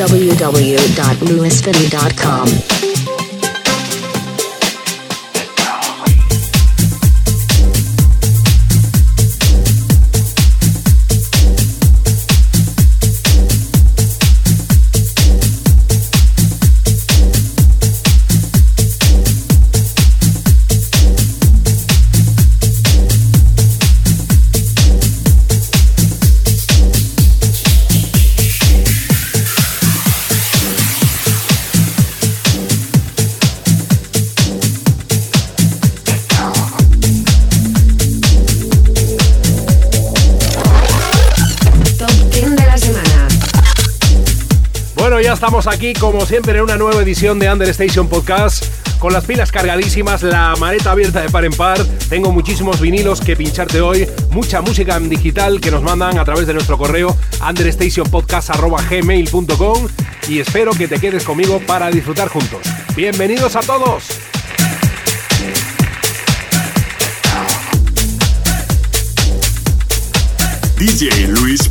www.lewisfitty.com. estamos aquí, como siempre, en una nueva edición de Understation Podcast. Con las pilas cargadísimas, la maleta abierta de par en par. Tengo muchísimos vinilos que pincharte hoy. Mucha música en digital que nos mandan a través de nuestro correo understationpodcast.gmail.com Y espero que te quedes conmigo para disfrutar juntos. Bienvenidos a todos. DJ Luis.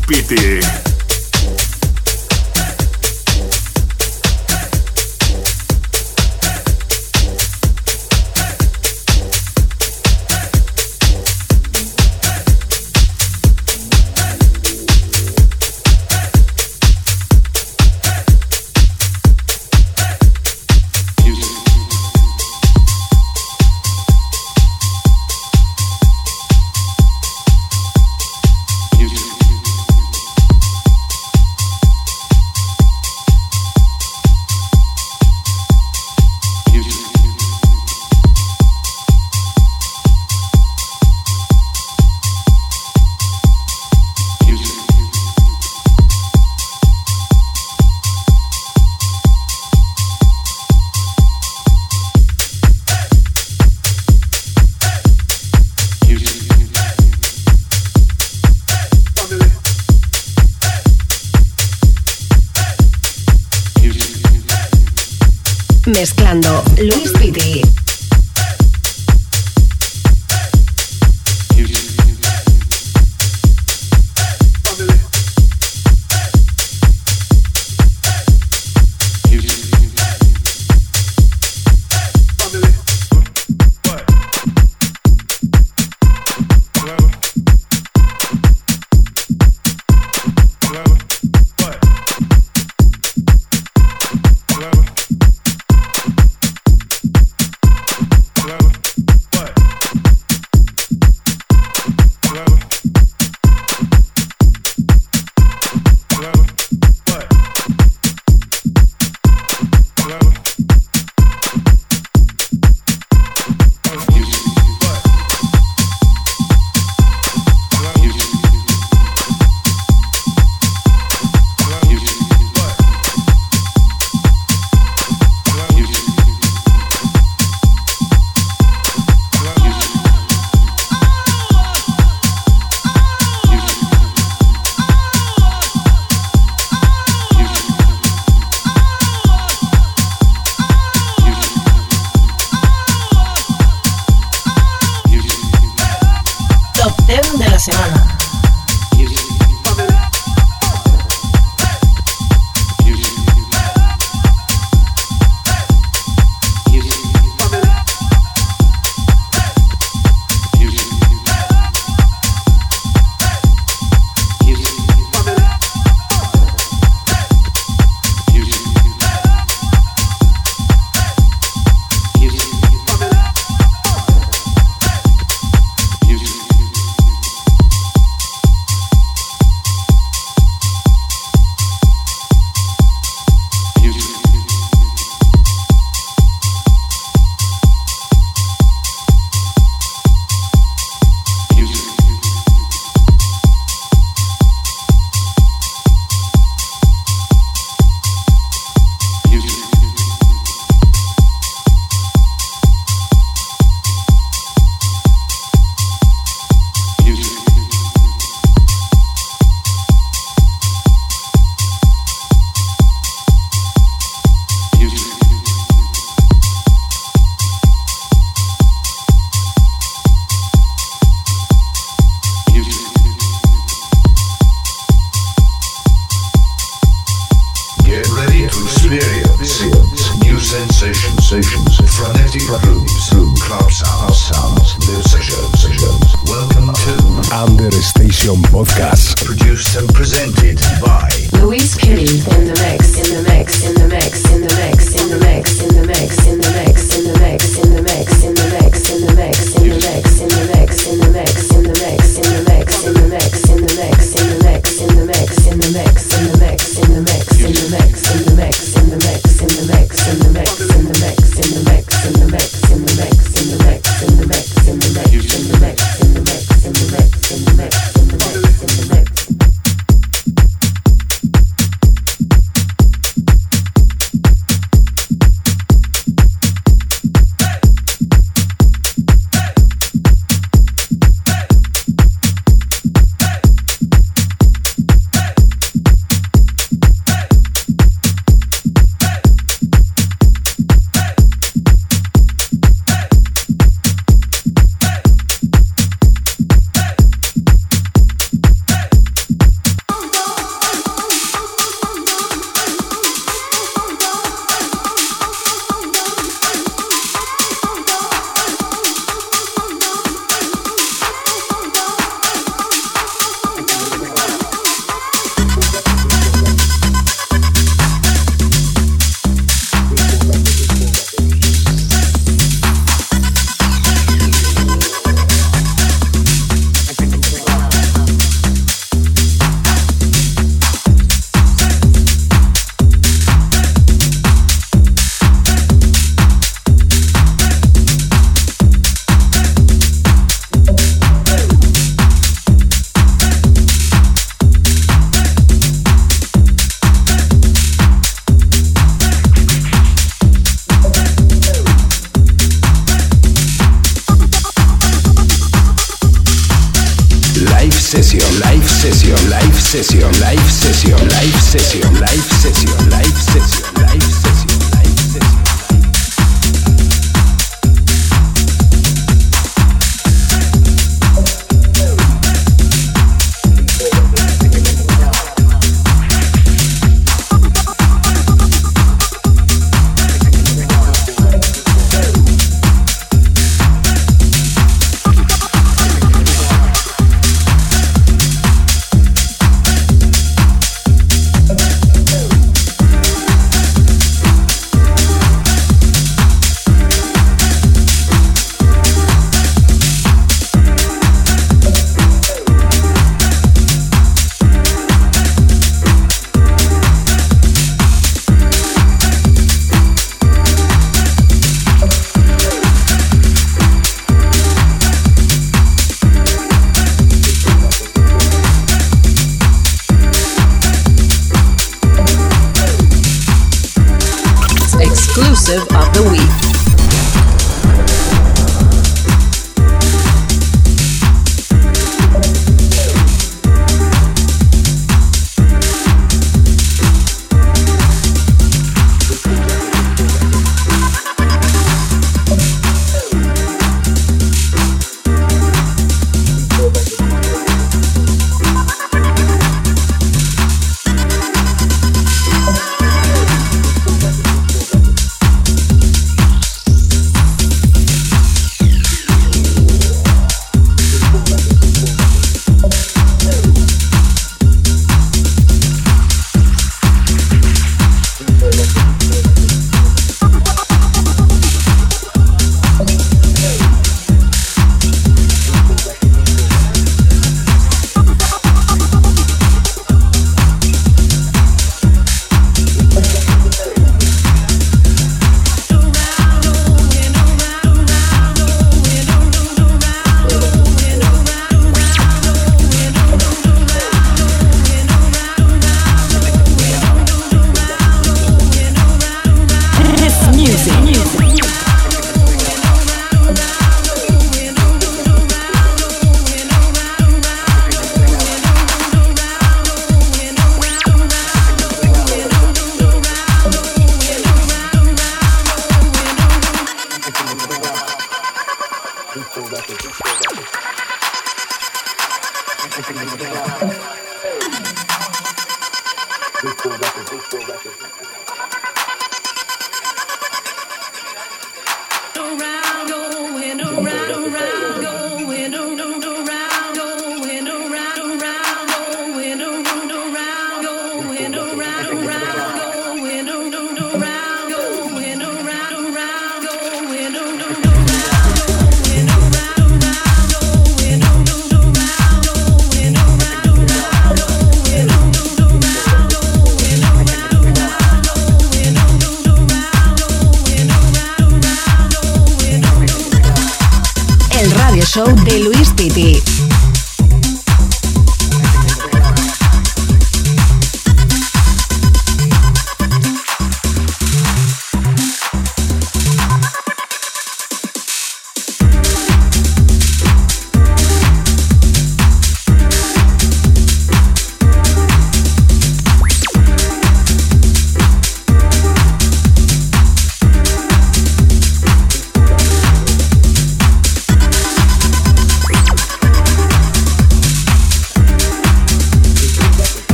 De Luis Piti.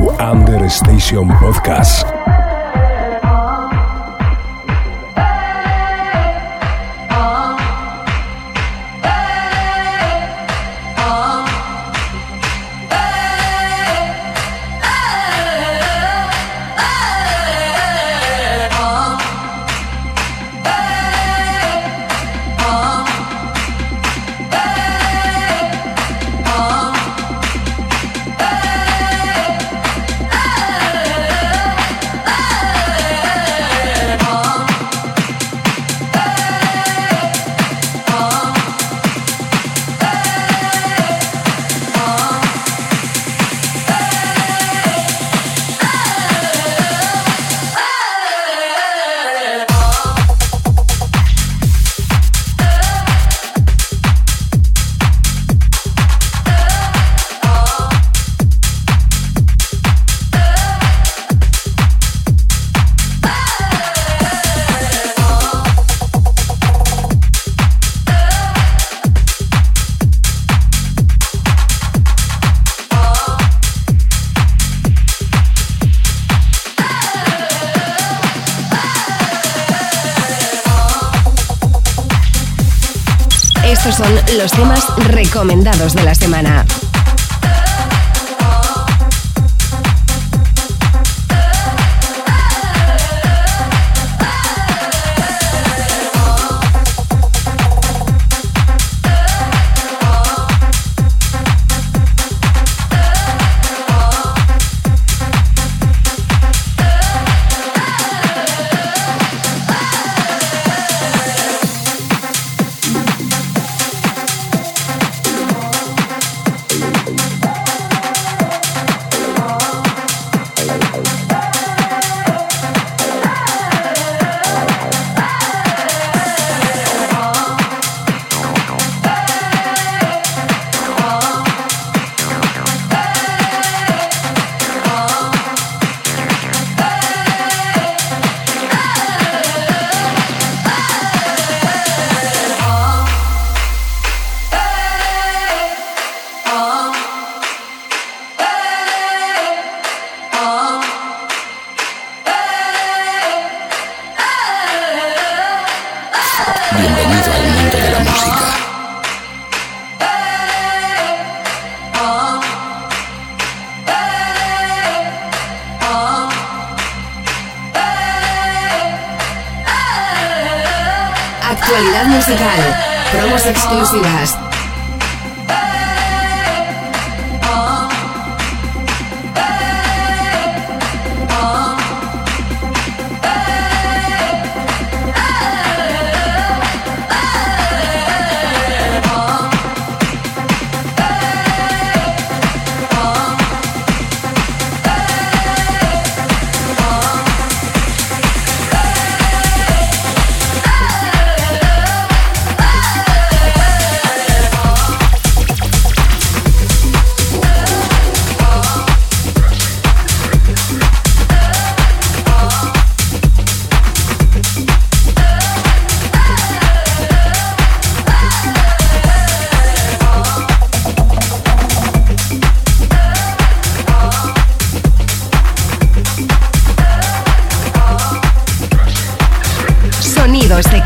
to Under Station Podcast.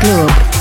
club.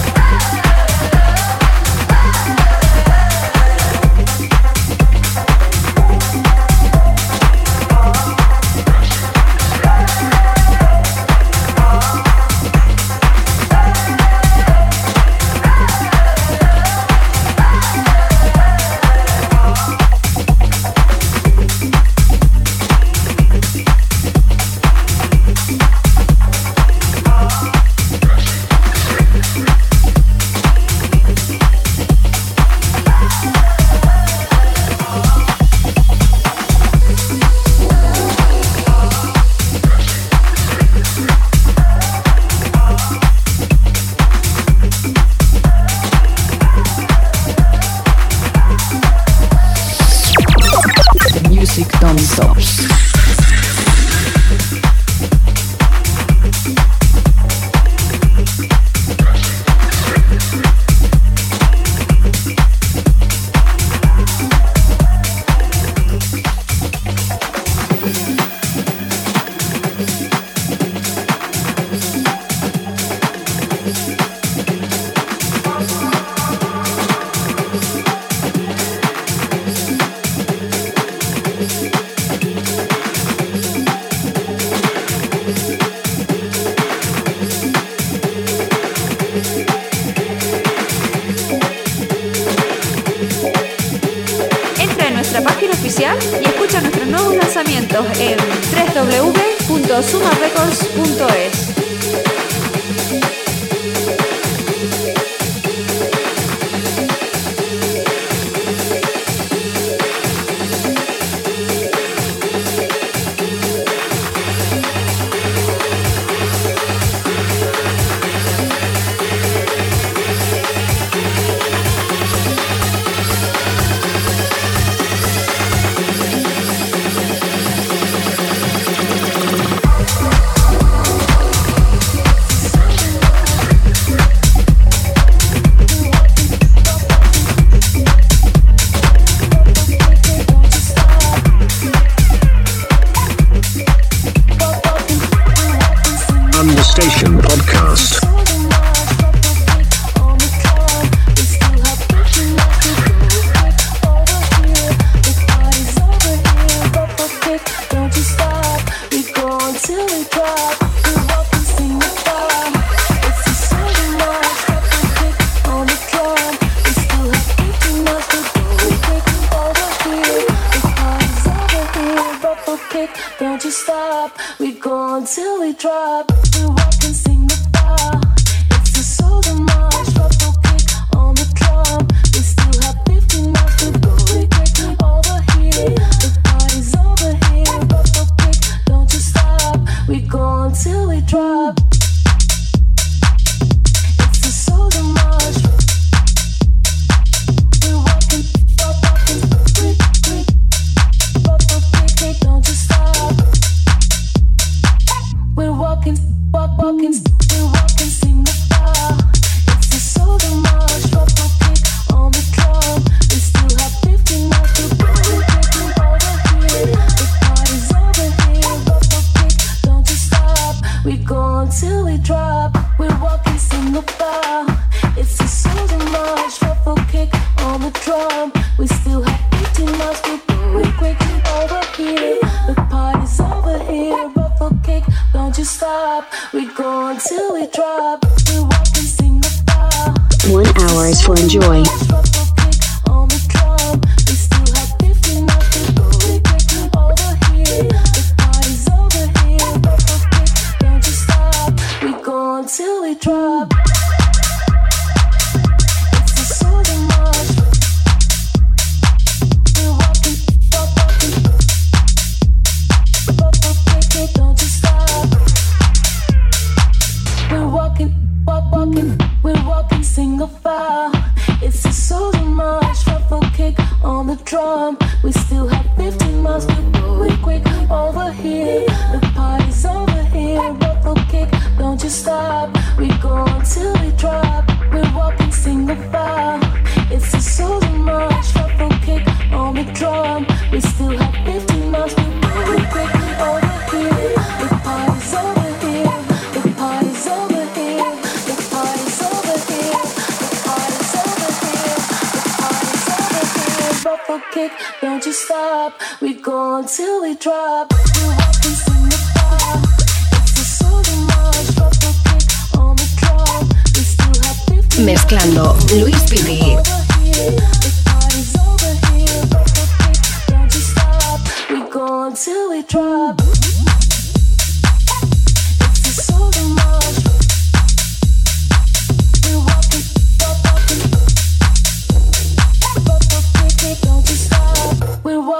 enjoy.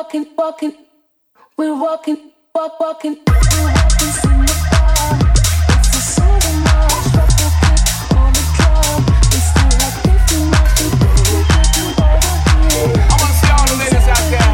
walking, walking. We're walking, walk, walking. We're walking through the fire. It's on the. It's still like I want to see all the ladies out there.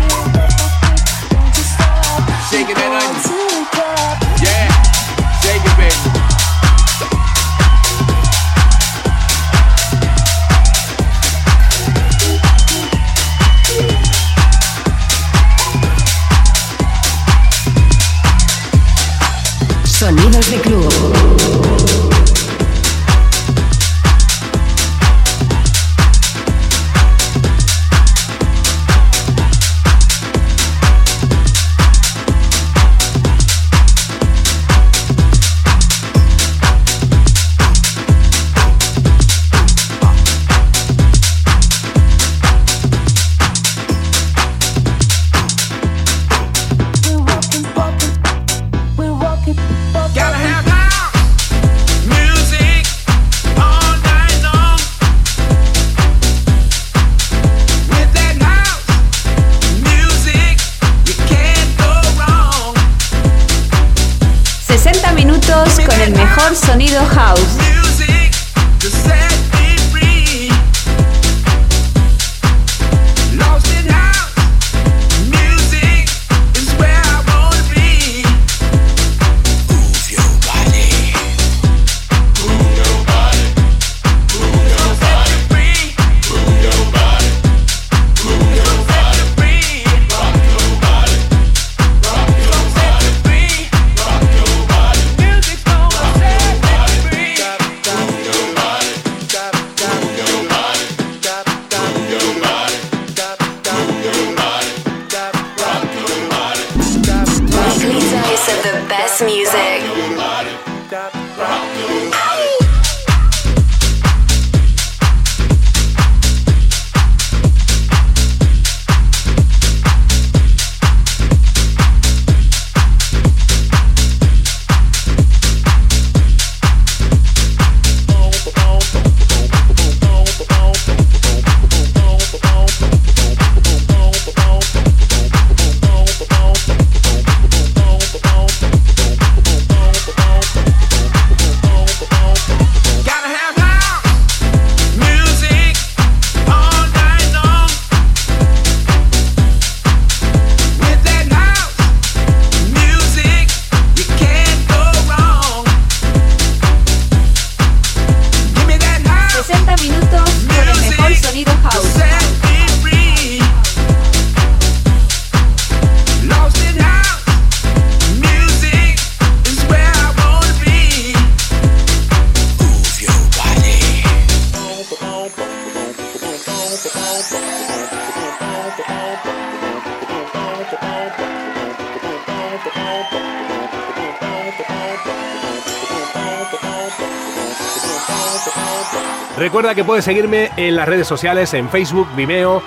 Recuerda que puedes seguirme en las redes sociales en Facebook, Vimeo,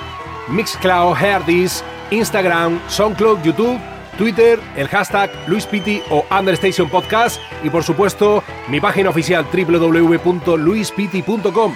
Mixcloud, Herdis, Instagram, SoundCloud, YouTube, Twitter, el hashtag LuisPiti o Understation Podcast y por supuesto mi página oficial www.luispiti.com.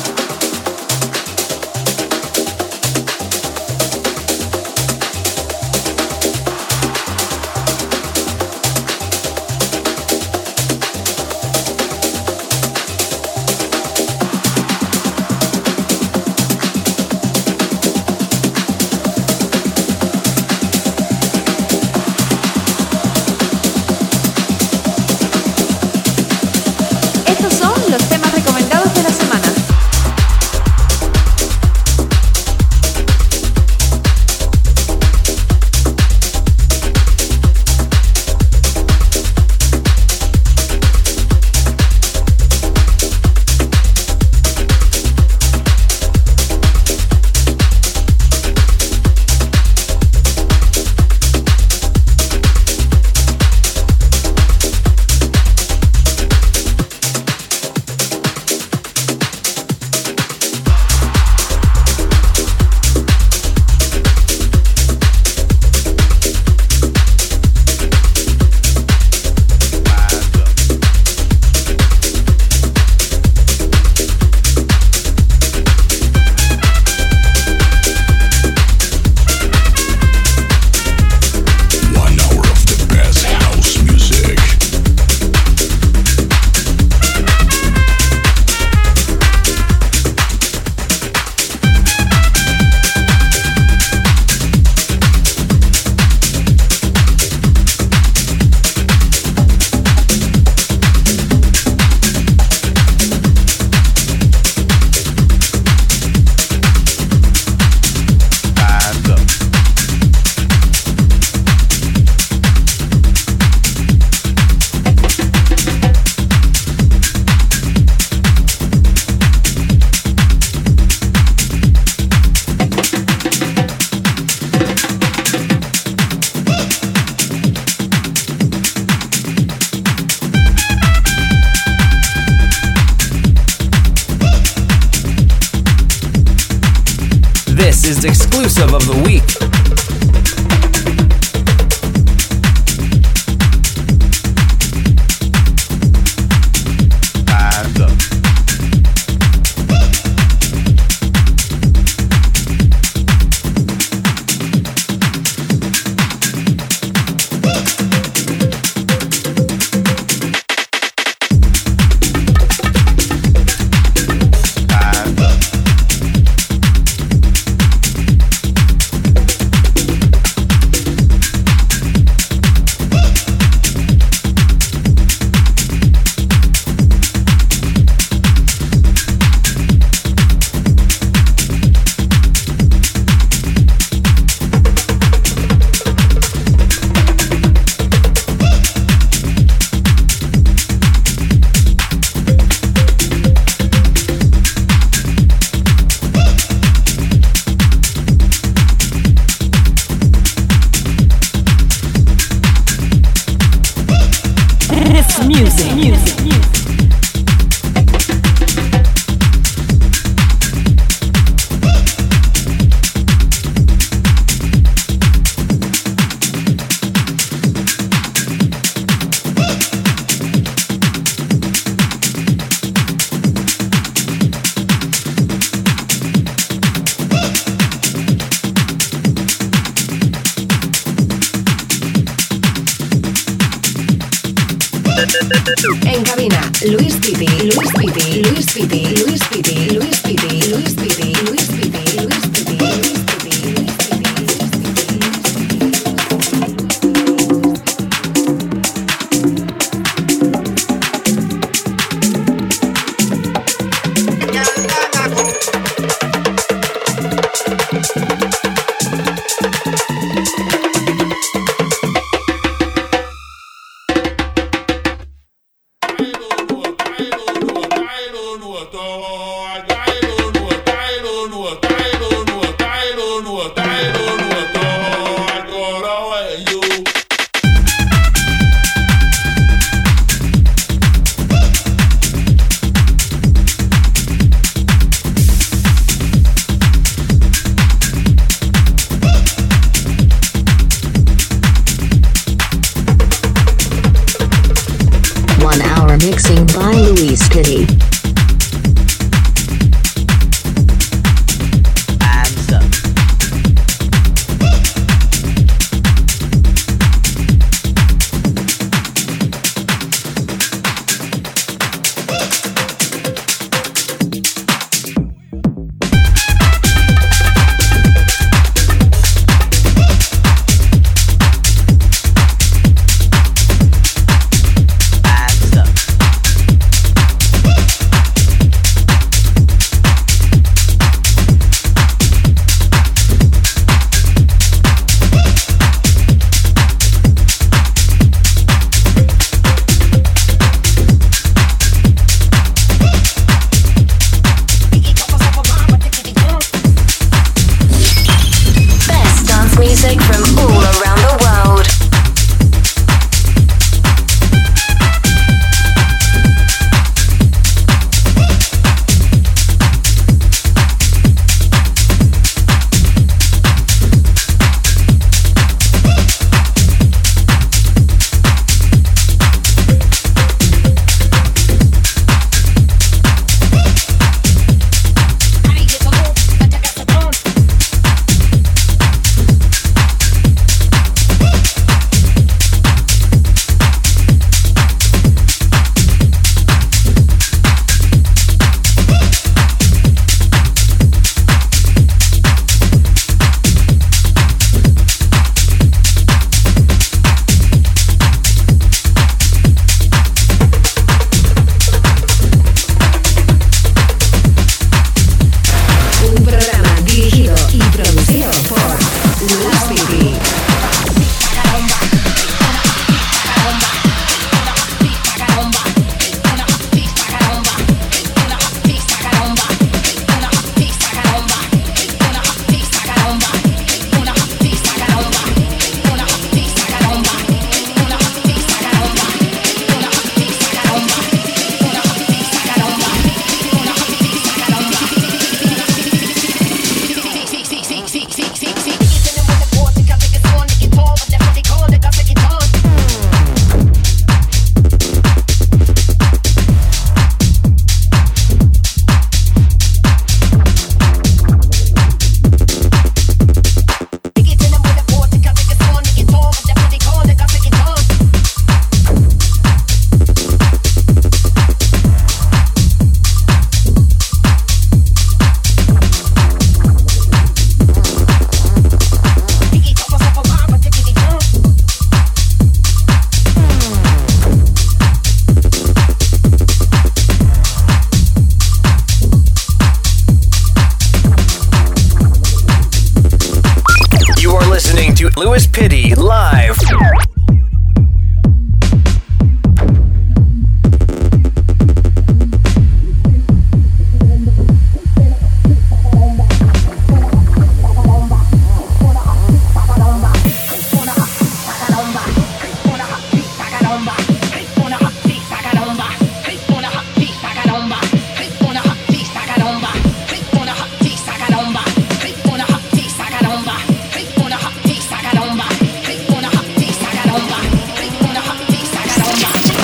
of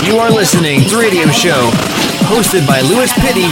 You are listening to Radio Show, hosted by Louis Pitty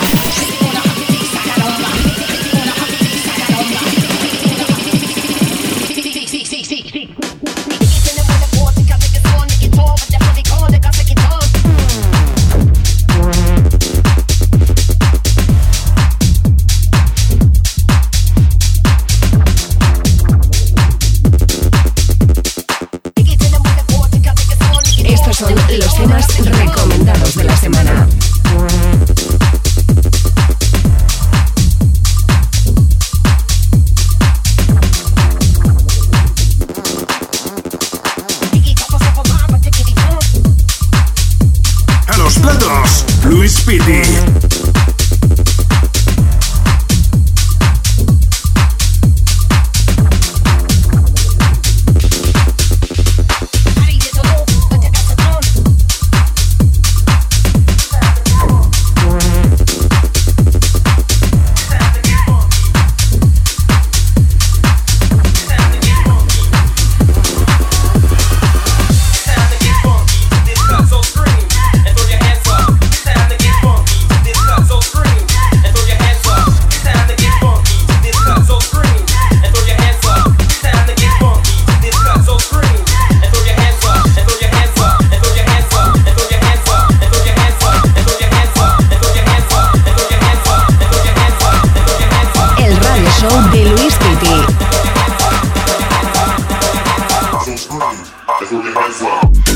man, I feel the high flow.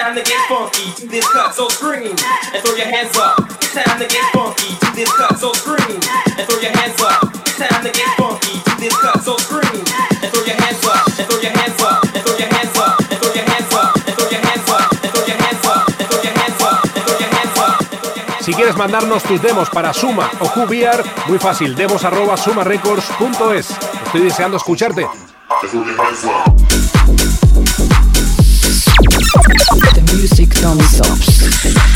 Time to get funky to this cut, so scream and throw your hands up. It's time to get funky to this cut, so scream and throw your hands up. It's time to get funky to this cut, so scream and throw your hands up, and throw your hands up, and throw your hands up, and throw your hands up, and throw your hands up, and throw your hands up, and throw your hands up, and throw your hands up, and throw your hands up. Si quieres mandarnos tus demos para Suma o QVR, muy fácil, demos arroba sumarecords.es. Estoy deseando escucharte. The music don't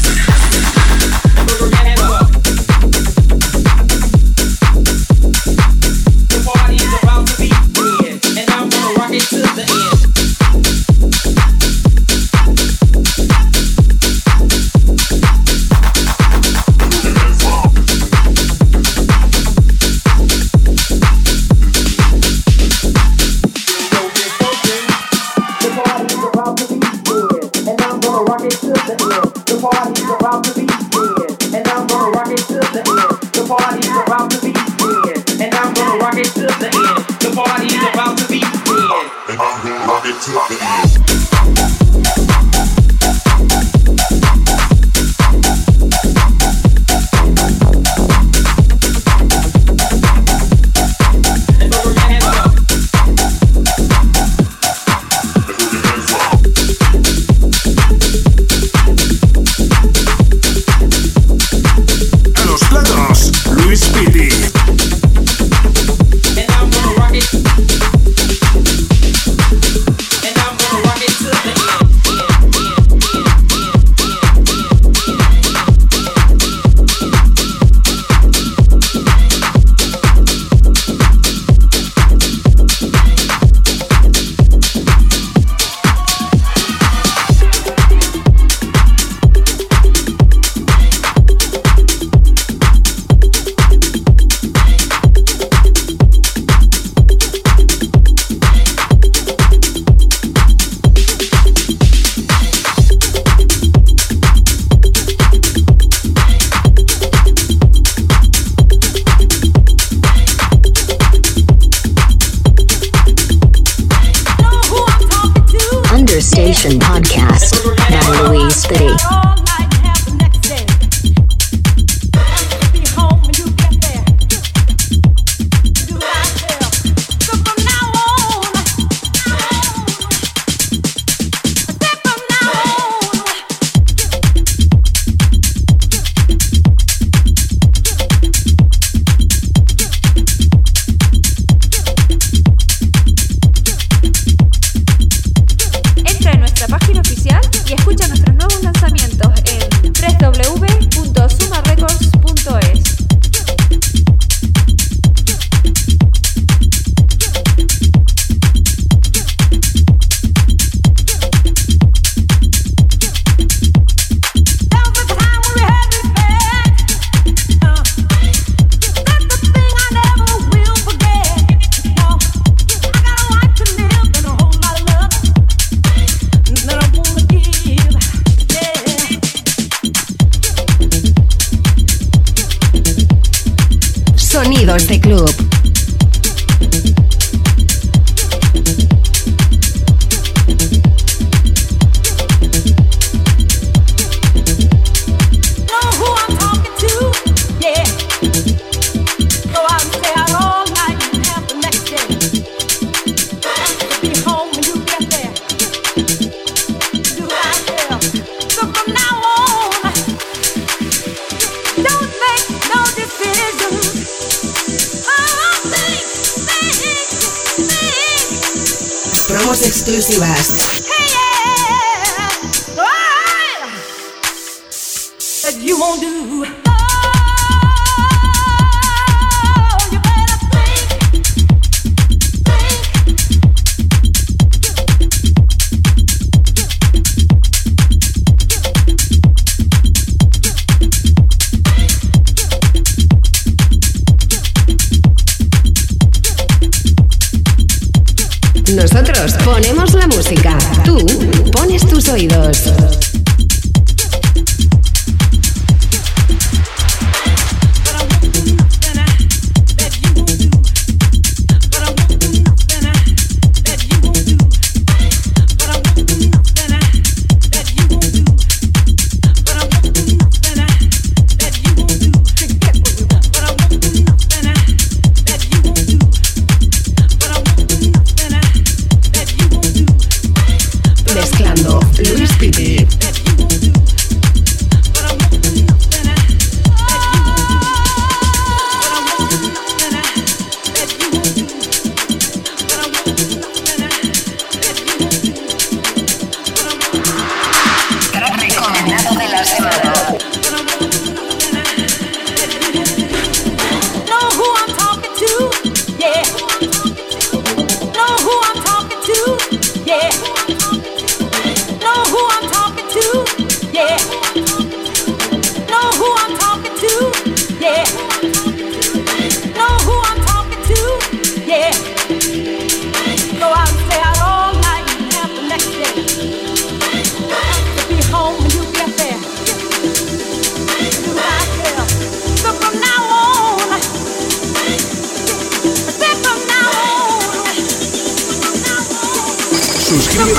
Lucy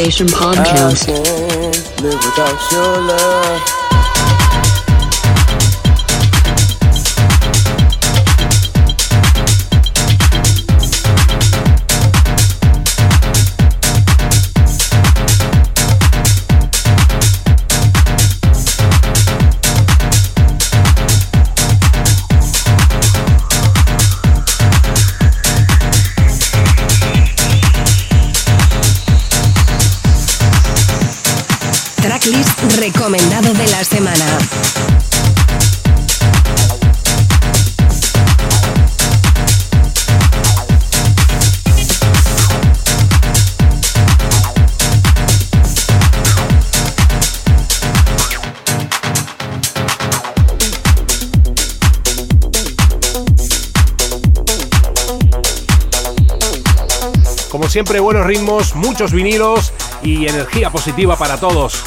Station Podcast. Siempre, buenos ritmos, muchos vinilos y energía positiva para todos.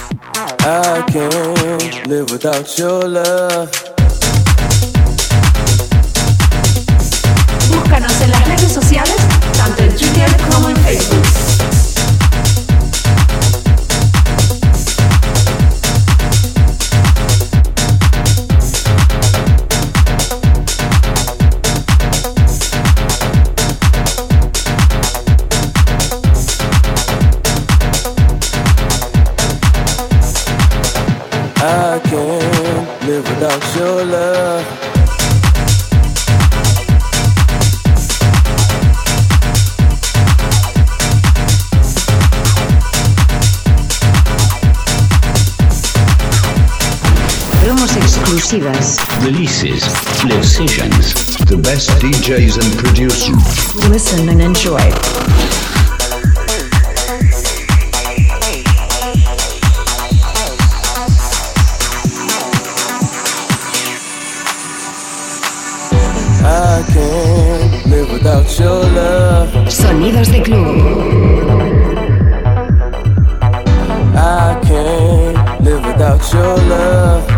Releases, live sessions, the best DJs and producers. Listen and enjoy. I can't live without your love. Sonidos de club. I can't live without your love.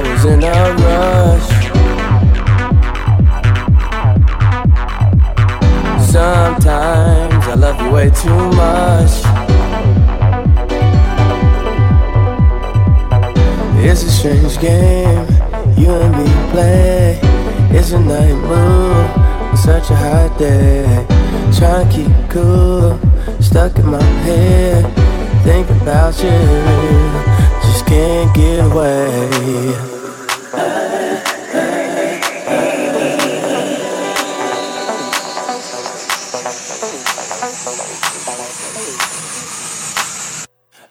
Is always in a rush. Sometimes I love you way too much. It's a strange game you and me play. It's a night mood, it's such a hot day. Trying to keep cool, stuck in my head. Think about you, just can't get away.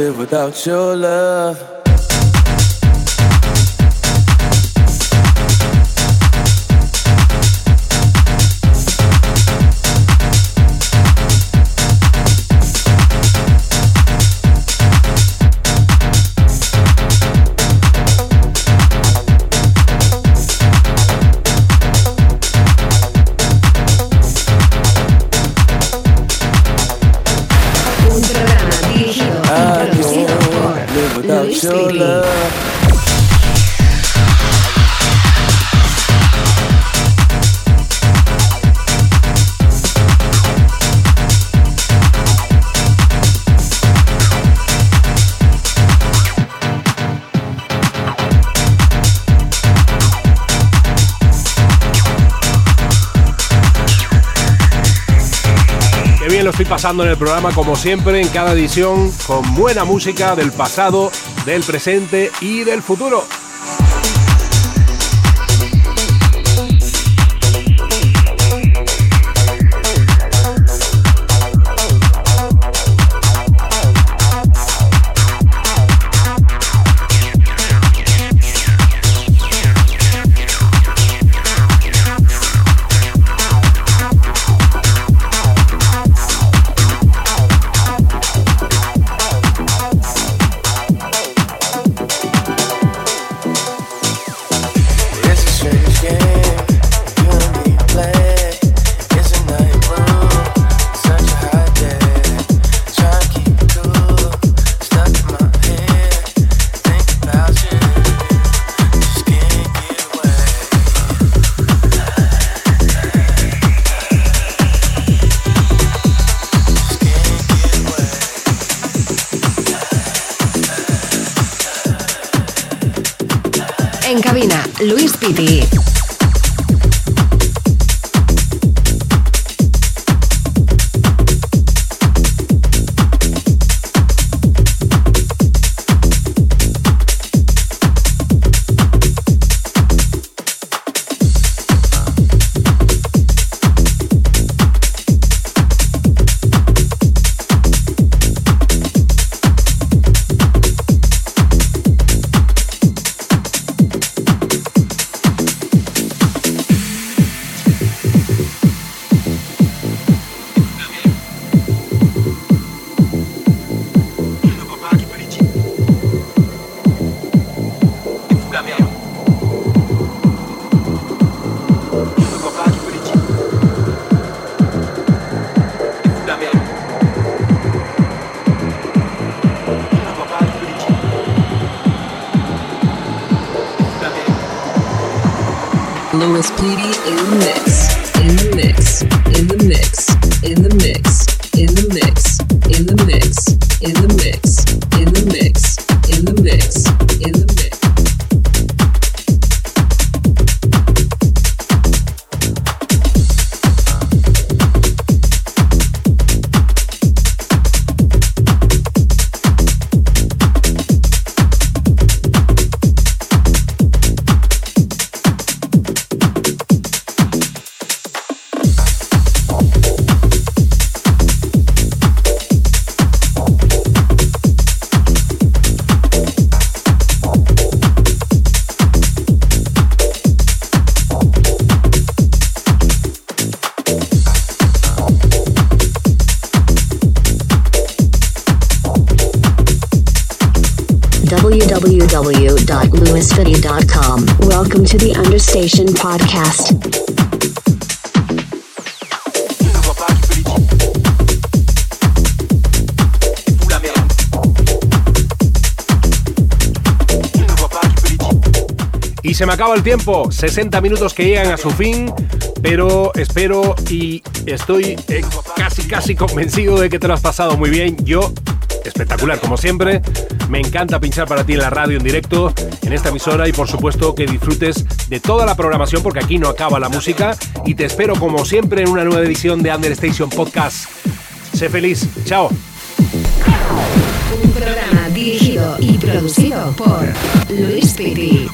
Live without your love. Pasando en el programa como siempre en cada edición con buena música del pasado, del presente y del futuro. Podcast. Y se me acaba el tiempo, 60 minutos que llegan a su fin, pero espero y estoy eh, casi casi convencido de que te lo has pasado muy bien. Yo espectacular como siempre. Me encanta pinchar para ti en la radio en directo, en esta emisora y por supuesto que disfrutes de toda la programación porque aquí no acaba la música y te espero como siempre en una nueva edición de Under Station Podcast. Sé feliz, chao. Un programa dirigido y producido por Luis Piri.